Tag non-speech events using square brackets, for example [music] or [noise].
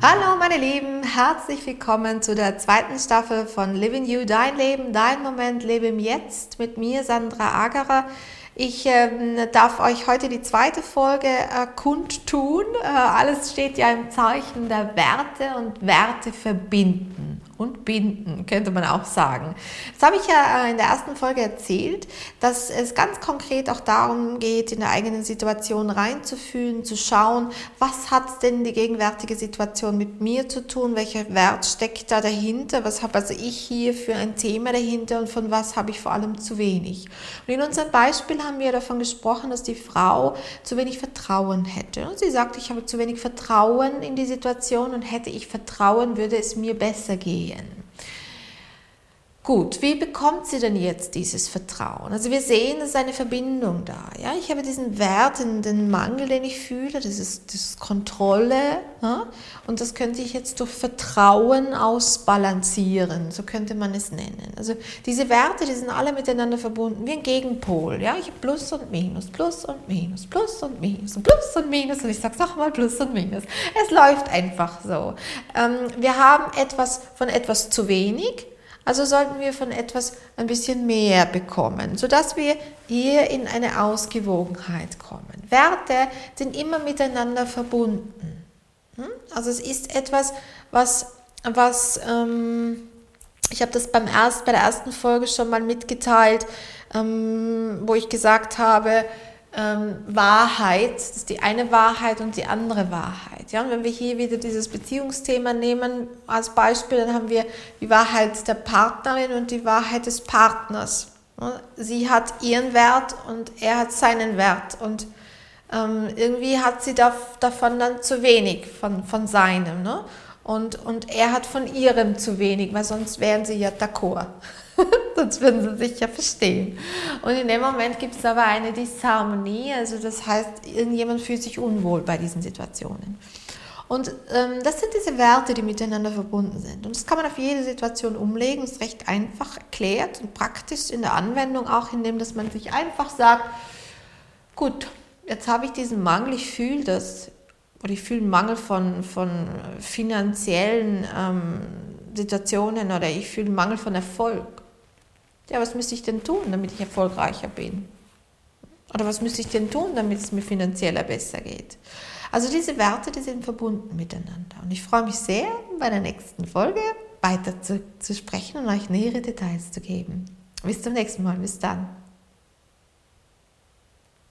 Hallo meine Lieben, herzlich willkommen zu der zweiten Staffel von Living You, dein Leben, dein Moment, lebe im Jetzt mit mir, Sandra Agerer. Ich äh, darf euch heute die zweite Folge äh, kundtun. Äh, alles steht ja im Zeichen der Werte und Werte verbinden und binden, könnte man auch sagen. Das habe ich ja äh, in der ersten Folge erzählt, dass es ganz konkret auch darum geht, in der eigenen Situation reinzufühlen, zu schauen, was hat denn die gegenwärtige Situation mit mir zu tun, welcher Wert steckt da dahinter, was habe also ich hier für ein Thema dahinter und von was habe ich vor allem zu wenig. Und in unserem Beispiel haben wir davon gesprochen, dass die Frau zu wenig Vertrauen hätte. Und sie sagt, ich habe zu wenig Vertrauen in die Situation und hätte ich Vertrauen, würde es mir besser gehen gehen. Gut, wie bekommt sie denn jetzt dieses Vertrauen? Also wir sehen, es ist eine Verbindung da. Ja? Ich habe diesen Wert, den Mangel, den ich fühle, das ist, das ist Kontrolle. Ja? Und das könnte ich jetzt durch Vertrauen ausbalancieren, so könnte man es nennen. Also diese Werte, die sind alle miteinander verbunden, wie ein Gegenpol. Ja? Ich habe Plus und Minus, Plus und Minus, Plus und Minus und Plus und Minus. Und ich sage es mal Plus und Minus. Es läuft einfach so. Ähm, wir haben etwas von etwas zu wenig also sollten wir von etwas ein bisschen mehr bekommen, sodass wir hier in eine Ausgewogenheit kommen. Werte sind immer miteinander verbunden. Hm? Also es ist etwas, was, was ähm, ich habe das beim erst, bei der ersten Folge schon mal mitgeteilt, ähm, wo ich gesagt habe, ähm, Wahrheit, das ist die eine Wahrheit und die andere Wahrheit. Ja? Und wenn wir hier wieder dieses Beziehungsthema nehmen als Beispiel, dann haben wir die Wahrheit der Partnerin und die Wahrheit des Partners. Sie hat ihren Wert und er hat seinen Wert und ähm, irgendwie hat sie da, davon dann zu wenig von, von seinem. Ne? Und, und er hat von ihrem zu wenig, weil sonst wären sie ja d'accord. [laughs] Sonst würden sie sich ja verstehen. Und in dem Moment gibt es aber eine Disharmonie, also das heißt, irgendjemand fühlt sich unwohl bei diesen Situationen. Und ähm, das sind diese Werte, die miteinander verbunden sind. Und das kann man auf jede Situation umlegen. Das ist recht einfach erklärt und praktisch in der Anwendung auch, indem dass man sich einfach sagt, gut, jetzt habe ich diesen Mangel, ich fühle das, oder ich fühle einen Mangel von, von finanziellen ähm, Situationen oder ich fühle einen Mangel von Erfolg. Ja, was müsste ich denn tun, damit ich erfolgreicher bin? Oder was müsste ich denn tun, damit es mir finanzieller besser geht? Also diese Werte, die sind verbunden miteinander. Und ich freue mich sehr, bei der nächsten Folge weiter zu, zu sprechen und euch nähere Details zu geben. Bis zum nächsten Mal. Bis dann.